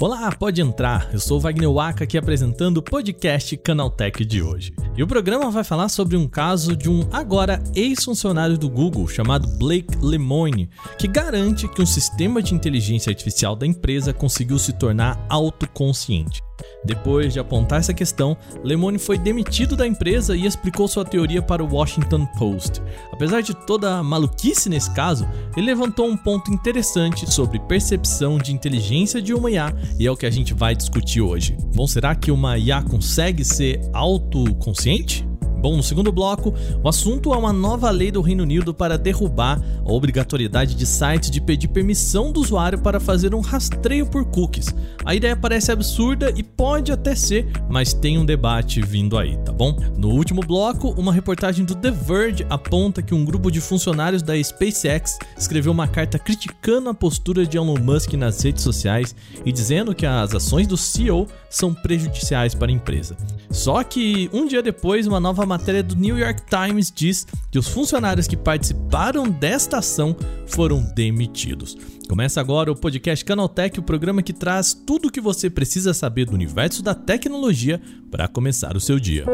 Olá, pode entrar. Eu sou Wagner Waka aqui apresentando o podcast Canaltech de hoje. E o programa vai falar sobre um caso de um agora ex-funcionário do Google chamado Blake Lemoine, que garante que um sistema de inteligência artificial da empresa conseguiu se tornar autoconsciente. Depois de apontar essa questão, Lemone foi demitido da empresa e explicou sua teoria para o Washington Post. Apesar de toda a maluquice nesse caso, ele levantou um ponto interessante sobre percepção de inteligência de uma IA e é o que a gente vai discutir hoje. Bom, será que uma IA consegue ser autoconsciente? Bom, no segundo bloco, o assunto é uma nova lei do Reino Unido para derrubar a obrigatoriedade de sites de pedir permissão do usuário para fazer um rastreio por cookies. A ideia parece absurda e pode até ser, mas tem um debate vindo aí, tá bom? No último bloco, uma reportagem do The Verge aponta que um grupo de funcionários da SpaceX escreveu uma carta criticando a postura de Elon Musk nas redes sociais e dizendo que as ações do CEO são prejudiciais para a empresa. Só que um dia depois, uma nova matéria do New York Times diz que os funcionários que participaram desta ação foram demitidos. Começa agora o podcast Canaltech, o programa que traz tudo o que você precisa saber do universo da tecnologia para começar o seu dia.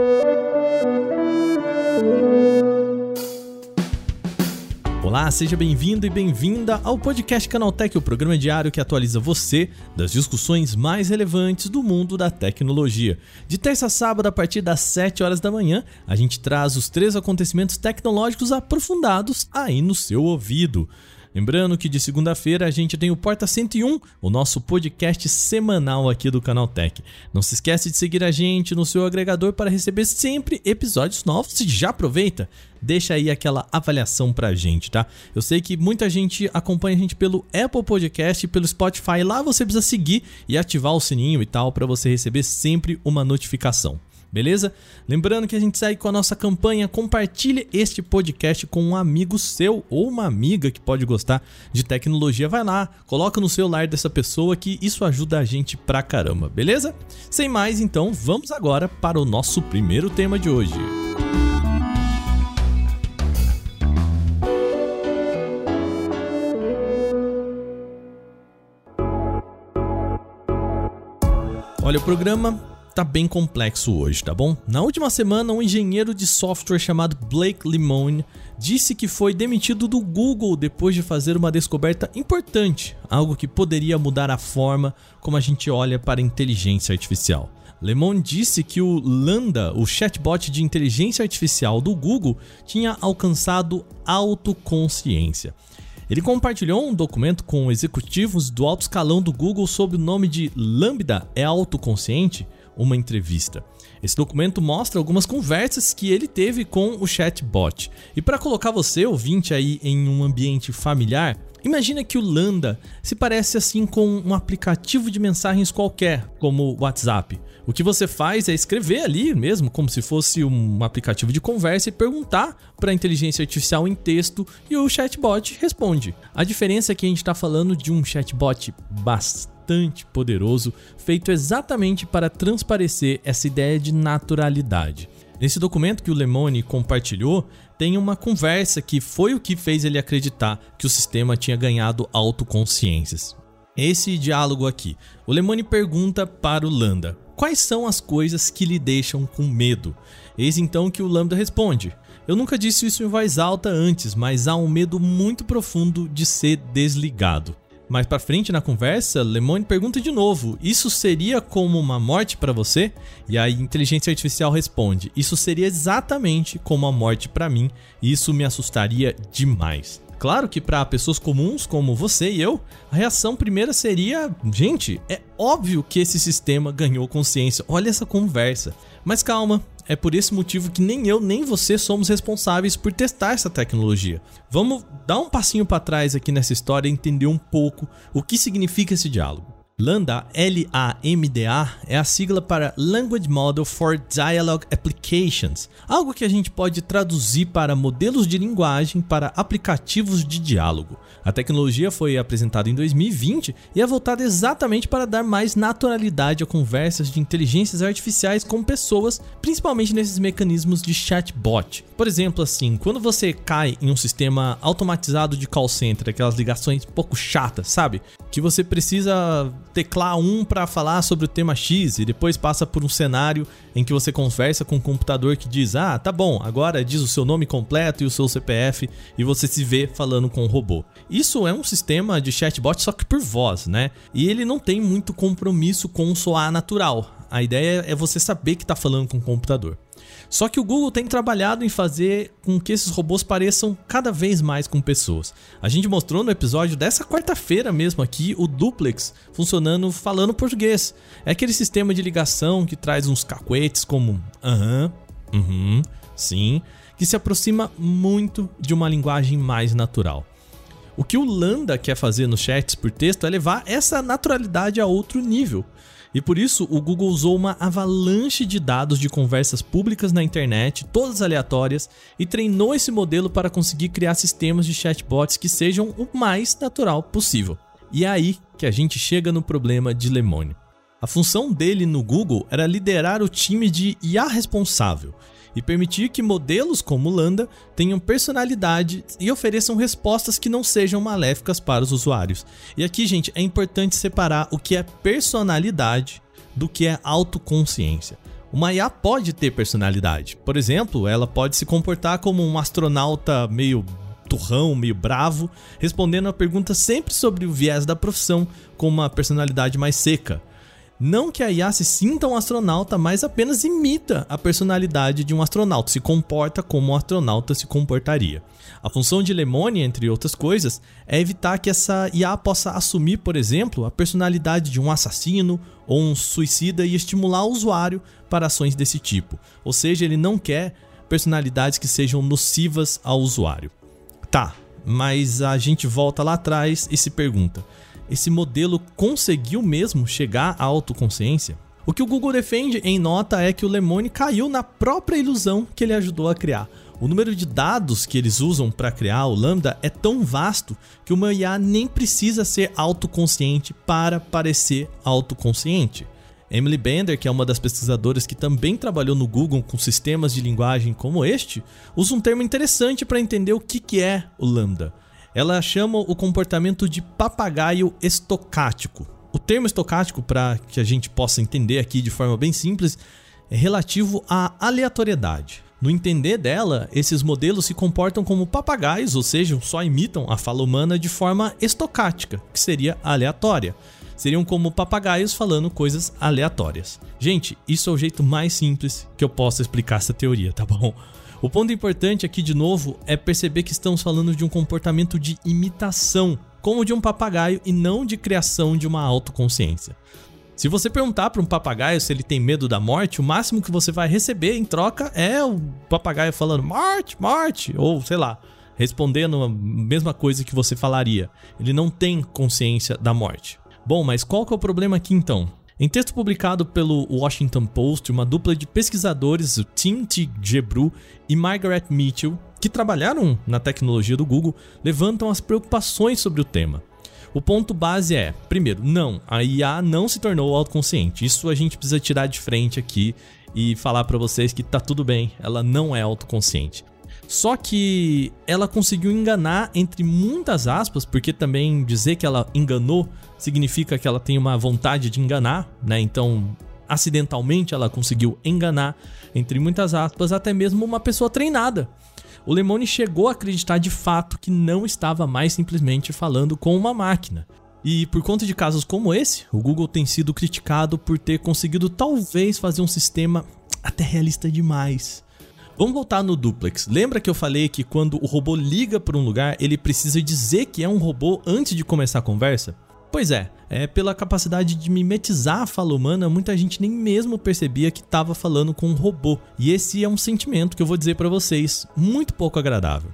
Olá, seja bem-vindo e bem-vinda ao podcast Canaltech, o programa diário que atualiza você das discussões mais relevantes do mundo da tecnologia. De terça a sábado, a partir das 7 horas da manhã, a gente traz os três acontecimentos tecnológicos aprofundados aí no seu ouvido. Lembrando que de segunda-feira a gente tem o Porta 101, o nosso podcast semanal aqui do Canal Tech. Não se esquece de seguir a gente no seu agregador para receber sempre episódios novos e já aproveita, deixa aí aquela avaliação pra gente, tá? Eu sei que muita gente acompanha a gente pelo Apple Podcast e pelo Spotify, lá você precisa seguir e ativar o sininho e tal para você receber sempre uma notificação beleza? Lembrando que a gente segue com a nossa campanha Compartilhe este podcast com um amigo seu ou uma amiga que pode gostar de tecnologia. Vai lá, coloca no celular dessa pessoa que isso ajuda a gente pra caramba, beleza? Sem mais, então, vamos agora para o nosso primeiro tema de hoje. Olha, o programa tá bem complexo hoje, tá bom? Na última semana, um engenheiro de software chamado Blake Limone disse que foi demitido do Google depois de fazer uma descoberta importante, algo que poderia mudar a forma como a gente olha para a inteligência artificial. Lemon disse que o Lambda, o chatbot de inteligência artificial do Google, tinha alcançado autoconsciência. Ele compartilhou um documento com executivos do alto escalão do Google sob o nome de Lambda é autoconsciente, uma entrevista. Esse documento mostra algumas conversas que ele teve com o chatbot. E para colocar você, ouvinte, aí em um ambiente familiar, Imagina que o Landa se parece assim com um aplicativo de mensagens qualquer, como o WhatsApp. O que você faz é escrever ali mesmo, como se fosse um aplicativo de conversa, e perguntar para a inteligência artificial em texto e o chatbot responde. A diferença é que a gente está falando de um chatbot bastante bastante poderoso, feito exatamente para transparecer essa ideia de naturalidade. Nesse documento que o Lemone compartilhou, tem uma conversa que foi o que fez ele acreditar que o sistema tinha ganhado autoconsciências. Esse diálogo aqui. O Lemone pergunta para o Lambda: Quais são as coisas que lhe deixam com medo? Eis então que o Lambda responde: Eu nunca disse isso em voz alta antes, mas há um medo muito profundo de ser desligado. Mais para frente na conversa, Lemone pergunta de novo: "Isso seria como uma morte para você?" E a inteligência artificial responde: "Isso seria exatamente como a morte para mim, e isso me assustaria demais." Claro que para pessoas comuns como você e eu, a reação primeira seria: gente, é óbvio que esse sistema ganhou consciência. Olha essa conversa. Mas calma, é por esse motivo que nem eu nem você somos responsáveis por testar essa tecnologia. Vamos dar um passinho para trás aqui nessa história e entender um pouco o que significa esse diálogo. Lambda, L-A-M-D-A, é a sigla para Language Model for Dialogue Applications, algo que a gente pode traduzir para modelos de linguagem para aplicativos de diálogo. A tecnologia foi apresentada em 2020 e é voltada exatamente para dar mais naturalidade a conversas de inteligências artificiais com pessoas, principalmente nesses mecanismos de chatbot. Por exemplo, assim, quando você cai em um sistema automatizado de call center, aquelas ligações pouco chatas, sabe? Que você precisa teclar um para falar sobre o tema X e depois passa por um cenário em que você conversa com um computador que diz: "Ah, tá bom, agora diz o seu nome completo e o seu CPF" e você se vê falando com o robô. Isso é um sistema de chatbot só que por voz, né? E ele não tem muito compromisso com o soar natural. A ideia é você saber que está falando com o computador. Só que o Google tem trabalhado em fazer com que esses robôs pareçam cada vez mais com pessoas. A gente mostrou no episódio dessa quarta-feira mesmo aqui o Duplex funcionando falando português. É aquele sistema de ligação que traz uns cacuetes como aham, uh uhum, sim, que se aproxima muito de uma linguagem mais natural. O que o Lambda quer fazer nos chats por texto é levar essa naturalidade a outro nível. E por isso o Google usou uma avalanche de dados de conversas públicas na internet, todas aleatórias, e treinou esse modelo para conseguir criar sistemas de chatbots que sejam o mais natural possível. E é aí que a gente chega no problema de Lemony. A função dele no Google era liderar o time de IA responsável e permitir que modelos como Lambda tenham personalidade e ofereçam respostas que não sejam maléficas para os usuários. E aqui, gente, é importante separar o que é personalidade do que é autoconsciência. Uma IA pode ter personalidade. Por exemplo, ela pode se comportar como um astronauta meio turrão, meio bravo, respondendo a perguntas sempre sobre o viés da profissão com uma personalidade mais seca. Não que a IA se sinta um astronauta, mas apenas imita a personalidade de um astronauta, se comporta como um astronauta se comportaria. A função de Lemony, entre outras coisas, é evitar que essa IA possa assumir, por exemplo, a personalidade de um assassino ou um suicida e estimular o usuário para ações desse tipo. Ou seja, ele não quer personalidades que sejam nocivas ao usuário. Tá, mas a gente volta lá atrás e se pergunta: esse modelo conseguiu mesmo chegar à autoconsciência? O que o Google defende em nota é que o Lemony caiu na própria ilusão que ele ajudou a criar. O número de dados que eles usam para criar o Lambda é tão vasto que uma IA nem precisa ser autoconsciente para parecer autoconsciente. Emily Bender, que é uma das pesquisadoras que também trabalhou no Google com sistemas de linguagem como este, usa um termo interessante para entender o que é o Lambda. Ela chama o comportamento de papagaio estocástico. O termo estocástico, para que a gente possa entender aqui de forma bem simples, é relativo à aleatoriedade. No entender dela, esses modelos se comportam como papagaios, ou seja, só imitam a fala humana de forma estocástica, que seria aleatória. Seriam como papagaios falando coisas aleatórias. Gente, isso é o jeito mais simples que eu posso explicar essa teoria, tá bom? O ponto importante aqui, de novo, é perceber que estamos falando de um comportamento de imitação, como de um papagaio, e não de criação de uma autoconsciência. Se você perguntar para um papagaio se ele tem medo da morte, o máximo que você vai receber em troca é o papagaio falando morte, morte, ou sei lá, respondendo a mesma coisa que você falaria. Ele não tem consciência da morte. Bom, mas qual que é o problema aqui então? Em texto publicado pelo Washington Post, uma dupla de pesquisadores, Tim T. Gebru e Margaret Mitchell, que trabalharam na tecnologia do Google, levantam as preocupações sobre o tema. O ponto base é, primeiro, não, a IA não se tornou autoconsciente. Isso a gente precisa tirar de frente aqui e falar para vocês que tá tudo bem, ela não é autoconsciente. Só que ela conseguiu enganar entre muitas aspas, porque também dizer que ela enganou significa que ela tem uma vontade de enganar, né? Então, acidentalmente ela conseguiu enganar entre muitas aspas até mesmo uma pessoa treinada. O Lemone chegou a acreditar de fato que não estava mais simplesmente falando com uma máquina. E por conta de casos como esse, o Google tem sido criticado por ter conseguido talvez fazer um sistema até realista demais. Vamos voltar no duplex. Lembra que eu falei que quando o robô liga para um lugar, ele precisa dizer que é um robô antes de começar a conversa? Pois é, é pela capacidade de mimetizar a fala humana, muita gente nem mesmo percebia que estava falando com um robô. E esse é um sentimento que eu vou dizer para vocês, muito pouco agradável.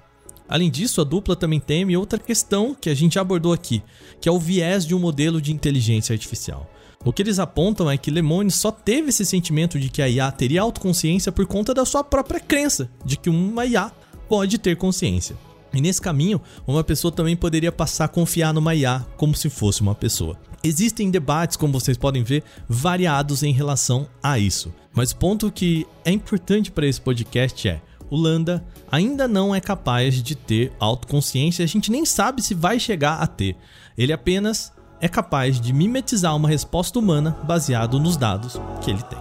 Além disso, a dupla também teme outra questão que a gente abordou aqui, que é o viés de um modelo de inteligência artificial. O que eles apontam é que Lemone só teve esse sentimento de que a IA teria autoconsciência por conta da sua própria crença de que uma IA pode ter consciência. E nesse caminho, uma pessoa também poderia passar a confiar numa IA como se fosse uma pessoa. Existem debates, como vocês podem ver, variados em relação a isso. Mas o ponto que é importante para esse podcast é: o Landa ainda não é capaz de ter autoconsciência, a gente nem sabe se vai chegar a ter. Ele apenas é capaz de mimetizar uma resposta humana baseado nos dados que ele tem.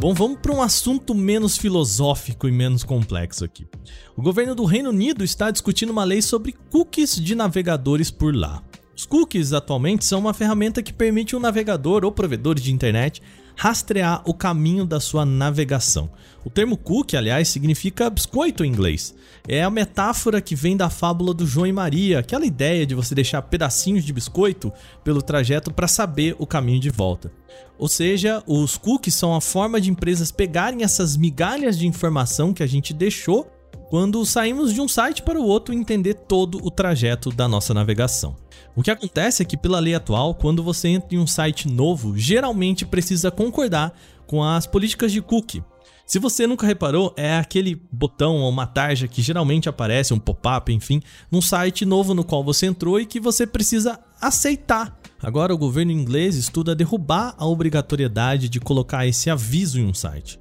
Bom, vamos para um assunto menos filosófico e menos complexo aqui. O governo do Reino Unido está discutindo uma lei sobre cookies de navegadores por lá. Os cookies atualmente são uma ferramenta que permite um navegador ou provedor de internet rastrear o caminho da sua navegação. O termo cookie, aliás, significa biscoito em inglês. É a metáfora que vem da fábula do João e Maria, aquela ideia de você deixar pedacinhos de biscoito pelo trajeto para saber o caminho de volta. Ou seja, os cookies são a forma de empresas pegarem essas migalhas de informação que a gente deixou quando saímos de um site para o outro e entender todo o trajeto da nossa navegação. O que acontece é que, pela lei atual, quando você entra em um site novo, geralmente precisa concordar com as políticas de cookie. Se você nunca reparou, é aquele botão ou uma tarja que geralmente aparece, um pop-up, enfim, num site novo no qual você entrou e que você precisa aceitar. Agora, o governo inglês estuda derrubar a obrigatoriedade de colocar esse aviso em um site.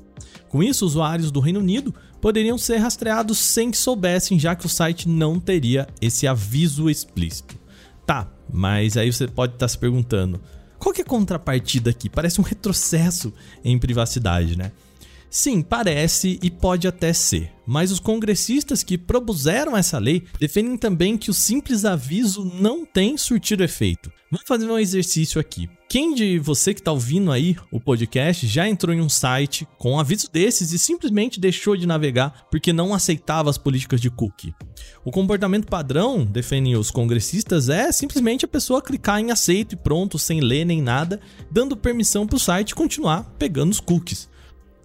Com isso, usuários do Reino Unido poderiam ser rastreados sem que soubessem, já que o site não teria esse aviso explícito. Tá, mas aí você pode estar tá se perguntando: qual que é a contrapartida aqui? Parece um retrocesso em privacidade, né? Sim, parece e pode até ser, mas os congressistas que propuseram essa lei defendem também que o simples aviso não tem surtido efeito. Vamos fazer um exercício aqui. Quem de você que está ouvindo aí o podcast já entrou em um site com um aviso desses e simplesmente deixou de navegar porque não aceitava as políticas de cookie? O comportamento padrão, defendem os congressistas, é simplesmente a pessoa clicar em aceito e pronto, sem ler nem nada, dando permissão para o site continuar pegando os cookies.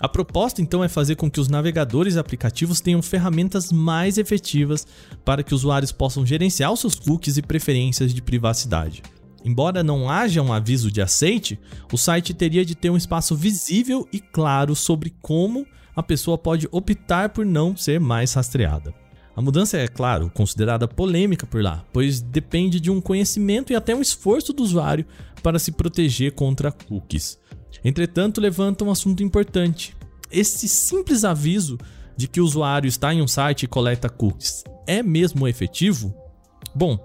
A proposta então é fazer com que os navegadores e aplicativos tenham ferramentas mais efetivas para que usuários possam gerenciar os seus cookies e preferências de privacidade. Embora não haja um aviso de aceite, o site teria de ter um espaço visível e claro sobre como a pessoa pode optar por não ser mais rastreada. A mudança é, claro, considerada polêmica por lá, pois depende de um conhecimento e até um esforço do usuário para se proteger contra cookies. Entretanto, levanta um assunto importante. Esse simples aviso de que o usuário está em um site e coleta cookies é mesmo efetivo? Bom,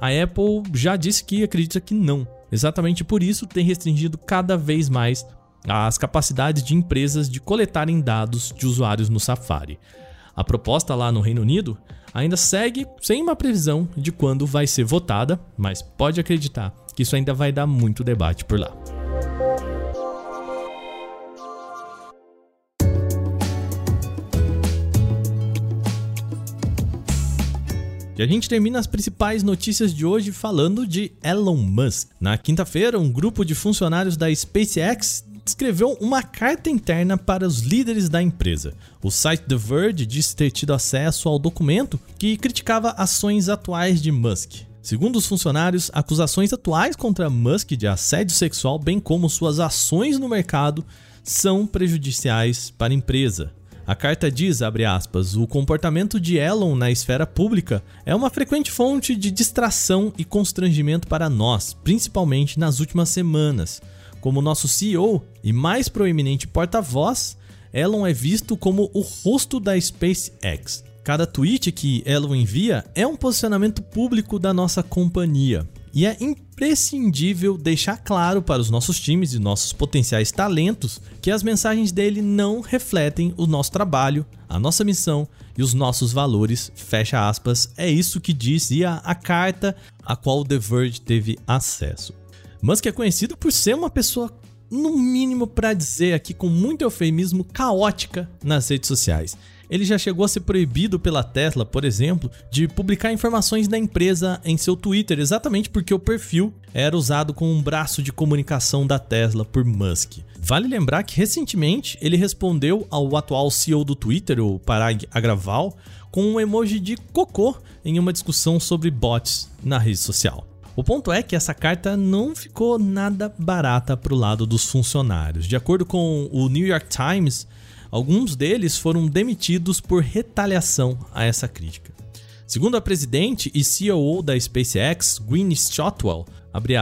a Apple já disse que acredita que não. Exatamente por isso tem restringido cada vez mais as capacidades de empresas de coletarem dados de usuários no Safari. A proposta lá no Reino Unido ainda segue sem uma previsão de quando vai ser votada, mas pode acreditar que isso ainda vai dar muito debate por lá. E a gente termina as principais notícias de hoje falando de Elon Musk. Na quinta-feira, um grupo de funcionários da SpaceX escreveu uma carta interna para os líderes da empresa. O site The Verge disse ter tido acesso ao documento que criticava ações atuais de Musk. Segundo os funcionários, acusações atuais contra Musk de assédio sexual, bem como suas ações no mercado, são prejudiciais para a empresa. A carta diz, aspas, o comportamento de Elon na esfera pública é uma frequente fonte de distração e constrangimento para nós, principalmente nas últimas semanas. Como nosso CEO e mais proeminente porta-voz, Elon é visto como o rosto da SpaceX. Cada tweet que Elon envia é um posicionamento público da nossa companhia. E é imprescindível deixar claro para os nossos times e nossos potenciais talentos que as mensagens dele não refletem o nosso trabalho, a nossa missão e os nossos valores. Fecha aspas. É isso que dizia a carta a qual The Verge teve acesso. Musk é conhecido por ser uma pessoa no mínimo para dizer aqui com muito eufemismo caótica nas redes sociais. Ele já chegou a ser proibido pela Tesla, por exemplo, de publicar informações da empresa em seu Twitter, exatamente porque o perfil era usado como um braço de comunicação da Tesla por Musk. Vale lembrar que recentemente ele respondeu ao atual CEO do Twitter, o Parag Agrawal, com um emoji de cocô em uma discussão sobre bots na rede social. O ponto é que essa carta não ficou nada barata para o lado dos funcionários. De acordo com o New York Times, alguns deles foram demitidos por retaliação a essa crítica. Segundo a presidente e CEO da SpaceX, Gwynne Shotwell,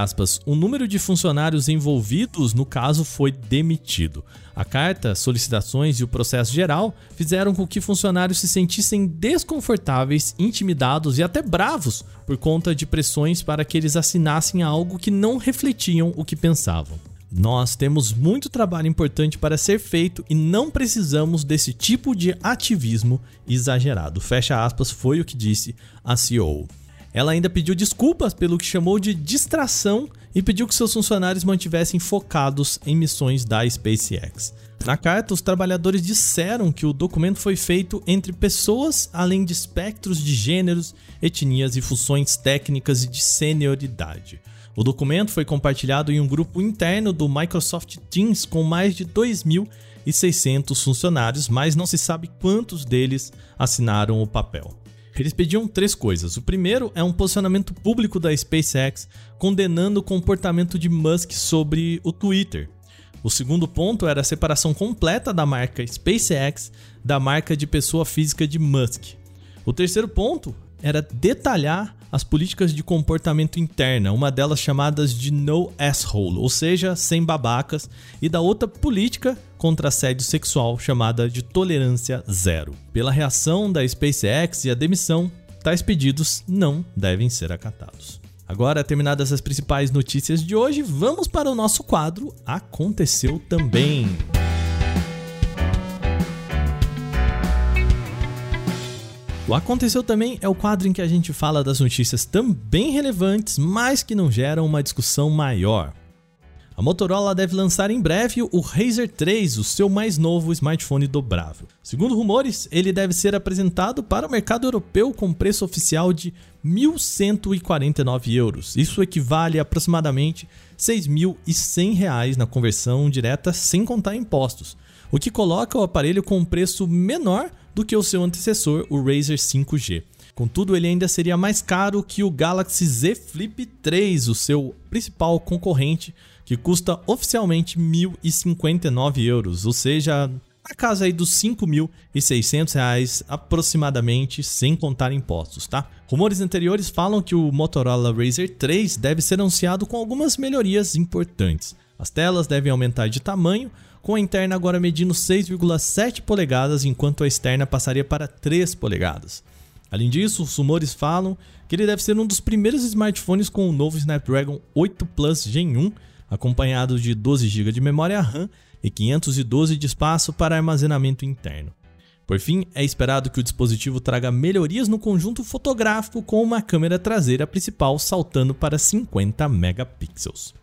aspas, o número de funcionários envolvidos no caso foi demitido. A carta, solicitações e o processo geral fizeram com que funcionários se sentissem desconfortáveis, intimidados e até bravos por conta de pressões para que eles assinassem algo que não refletiam o que pensavam. Nós temos muito trabalho importante para ser feito e não precisamos desse tipo de ativismo exagerado. Fecha aspas, foi o que disse a CEO. Ela ainda pediu desculpas pelo que chamou de distração e pediu que seus funcionários mantivessem focados em missões da SpaceX. Na carta, os trabalhadores disseram que o documento foi feito entre pessoas além de espectros de gêneros, etnias e funções técnicas e de senioridade. O documento foi compartilhado em um grupo interno do Microsoft Teams com mais de 2.600 funcionários, mas não se sabe quantos deles assinaram o papel. Eles pediam três coisas. O primeiro é um posicionamento público da SpaceX condenando o comportamento de Musk sobre o Twitter. O segundo ponto era a separação completa da marca SpaceX da marca de pessoa física de Musk. O terceiro ponto era detalhar as políticas de comportamento interna, uma delas chamadas de no asshole, ou seja, sem babacas, e da outra política contra assédio sexual chamada de tolerância zero. Pela reação da SpaceX e a demissão, tais pedidos não devem ser acatados. Agora, terminadas as principais notícias de hoje, vamos para o nosso quadro Aconteceu também. O Aconteceu também é o quadro em que a gente fala das notícias também relevantes, mas que não geram uma discussão maior. A Motorola deve lançar em breve o Razer 3, o seu mais novo smartphone dobrável. Segundo rumores, ele deve ser apresentado para o mercado europeu com preço oficial de 1.149 euros. Isso equivale a aproximadamente R$ 6.100 na conversão direta sem contar impostos, o que coloca o aparelho com um preço menor do que o seu antecessor, o Razer 5G. Contudo, ele ainda seria mais caro que o Galaxy Z Flip 3, o seu principal concorrente, que custa oficialmente 1.059 euros, ou seja, na casa aí dos 5.600 reais aproximadamente, sem contar impostos, tá? Rumores anteriores falam que o Motorola Razr 3 deve ser anunciado com algumas melhorias importantes. As telas devem aumentar de tamanho, com a interna agora medindo 6,7 polegadas, enquanto a externa passaria para 3 polegadas. Além disso, os rumores falam que ele deve ser um dos primeiros smartphones com o novo Snapdragon 8 Plus Gen 1, acompanhado de 12 GB de memória RAM e 512 de espaço para armazenamento interno. Por fim, é esperado que o dispositivo traga melhorias no conjunto fotográfico com uma câmera traseira principal saltando para 50 megapixels.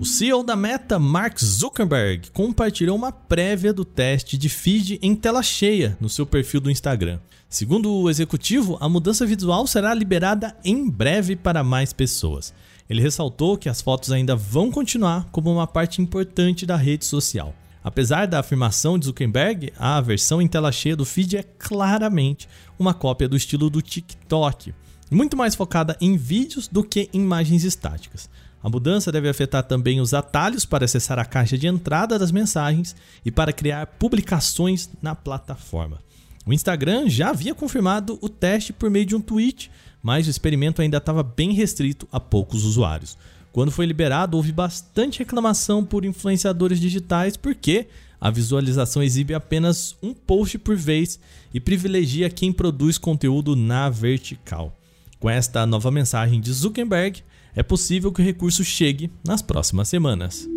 O CEO da Meta, Mark Zuckerberg, compartilhou uma prévia do teste de feed em tela cheia no seu perfil do Instagram. Segundo o executivo, a mudança visual será liberada em breve para mais pessoas. Ele ressaltou que as fotos ainda vão continuar como uma parte importante da rede social. Apesar da afirmação de Zuckerberg, a versão em tela cheia do feed é claramente uma cópia do estilo do TikTok, muito mais focada em vídeos do que em imagens estáticas. A mudança deve afetar também os atalhos para acessar a caixa de entrada das mensagens e para criar publicações na plataforma. O Instagram já havia confirmado o teste por meio de um tweet, mas o experimento ainda estava bem restrito a poucos usuários. Quando foi liberado, houve bastante reclamação por influenciadores digitais porque a visualização exibe apenas um post por vez e privilegia quem produz conteúdo na vertical. Com esta nova mensagem de Zuckerberg, é possível que o recurso chegue nas próximas semanas.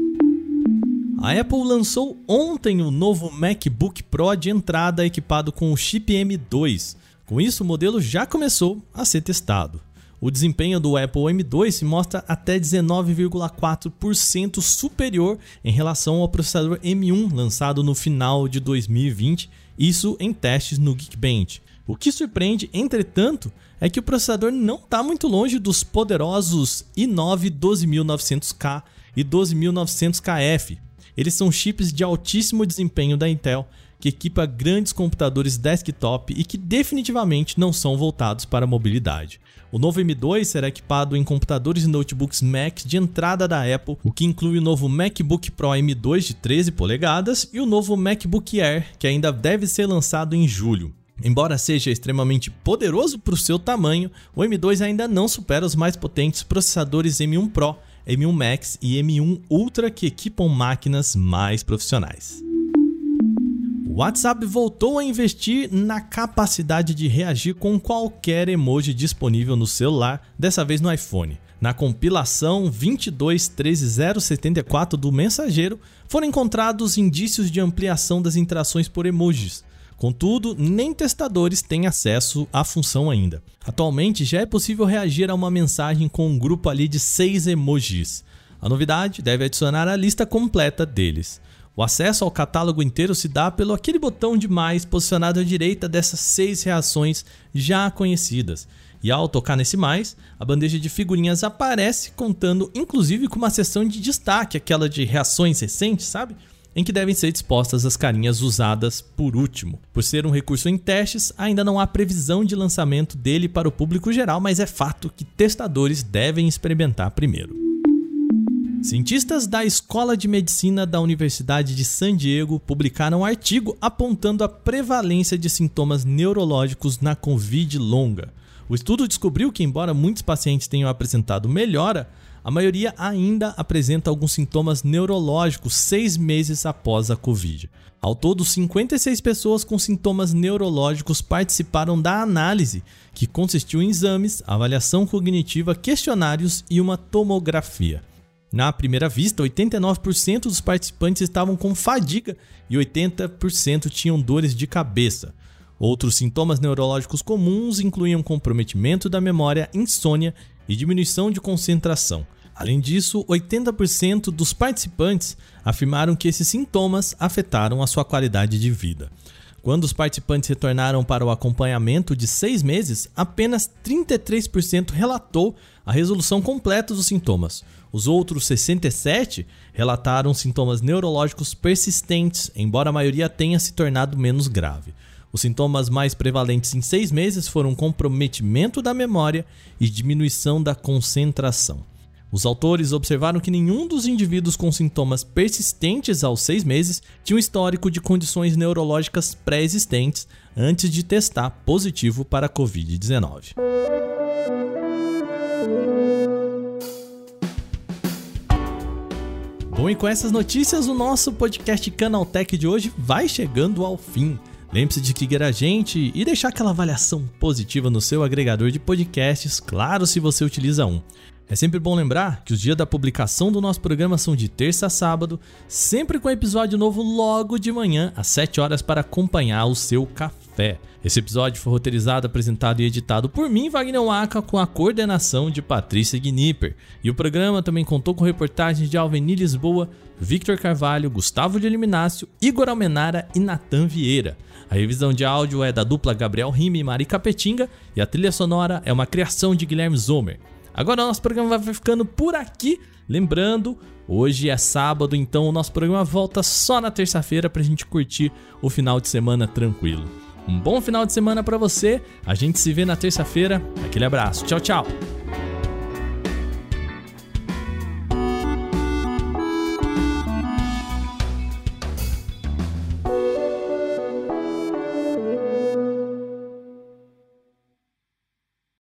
A Apple lançou ontem o novo MacBook Pro de entrada equipado com o chip M2. Com isso, o modelo já começou a ser testado. O desempenho do Apple M2 se mostra até 19,4% superior em relação ao processador M1 lançado no final de 2020 Isso em testes no Geekbench. O que surpreende, entretanto, é que o processador não está muito longe dos poderosos i9 12900K e 12900KF. Eles são chips de altíssimo desempenho da Intel que equipa grandes computadores desktop e que definitivamente não são voltados para a mobilidade. O novo M2 será equipado em computadores e notebooks Mac de entrada da Apple, o que inclui o novo MacBook Pro M2 de 13 polegadas e o novo MacBook Air, que ainda deve ser lançado em julho. Embora seja extremamente poderoso para o seu tamanho, o M2 ainda não supera os mais potentes processadores M1 Pro, M1 Max e M1 Ultra que equipam máquinas mais profissionais. O WhatsApp voltou a investir na capacidade de reagir com qualquer emoji disponível no celular, dessa vez no iPhone. Na compilação 2213074 do mensageiro, foram encontrados indícios de ampliação das interações por emojis. Contudo, nem testadores têm acesso à função ainda. Atualmente já é possível reagir a uma mensagem com um grupo ali de seis emojis. A novidade deve adicionar a lista completa deles. O acesso ao catálogo inteiro se dá pelo aquele botão de mais posicionado à direita dessas seis reações já conhecidas. E ao tocar nesse mais, a bandeja de figurinhas aparece, contando inclusive com uma seção de destaque, aquela de reações recentes, sabe? Em que devem ser dispostas as carinhas usadas por último. Por ser um recurso em testes, ainda não há previsão de lançamento dele para o público geral, mas é fato que testadores devem experimentar primeiro. Cientistas da Escola de Medicina da Universidade de San Diego publicaram um artigo apontando a prevalência de sintomas neurológicos na Covid longa. O estudo descobriu que, embora muitos pacientes tenham apresentado melhora, a maioria ainda apresenta alguns sintomas neurológicos seis meses após a Covid. Ao todo, 56 pessoas com sintomas neurológicos participaram da análise, que consistiu em exames, avaliação cognitiva, questionários e uma tomografia. Na primeira vista, 89% dos participantes estavam com fadiga e 80% tinham dores de cabeça. Outros sintomas neurológicos comuns incluíam comprometimento da memória, insônia e diminuição de concentração. Além disso, 80% dos participantes afirmaram que esses sintomas afetaram a sua qualidade de vida. Quando os participantes retornaram para o acompanhamento de seis meses, apenas 33% relatou a resolução completa dos sintomas. Os outros 67 relataram sintomas neurológicos persistentes, embora a maioria tenha se tornado menos grave. Os sintomas mais prevalentes em seis meses foram comprometimento da memória e diminuição da concentração. Os autores observaram que nenhum dos indivíduos com sintomas persistentes aos seis meses tinha um histórico de condições neurológicas pré-existentes antes de testar positivo para a Covid-19. Bom, e com essas notícias, o nosso podcast Canaltech de hoje vai chegando ao fim. Lembre-se de seguir a gente e deixar aquela avaliação positiva no seu agregador de podcasts, claro, se você utiliza um. É sempre bom lembrar que os dias da publicação do nosso programa são de terça a sábado, sempre com episódio novo logo de manhã, às 7 horas, para acompanhar o seu café. Esse episódio foi roteirizado, apresentado e editado por mim, Wagner Waka, com a coordenação de Patrícia Gnipper. E o programa também contou com reportagens de Alveni Lisboa, Victor Carvalho, Gustavo de Eliminácio, Igor Almenara e Natan Vieira. A revisão de áudio é da dupla Gabriel Rime e Mari Capetinga e a trilha sonora é uma criação de Guilherme Zomer. Agora o nosso programa vai ficando por aqui. Lembrando, hoje é sábado, então o nosso programa volta só na terça-feira pra gente curtir o final de semana tranquilo. Um bom final de semana para você. A gente se vê na terça-feira. Aquele abraço. Tchau, tchau.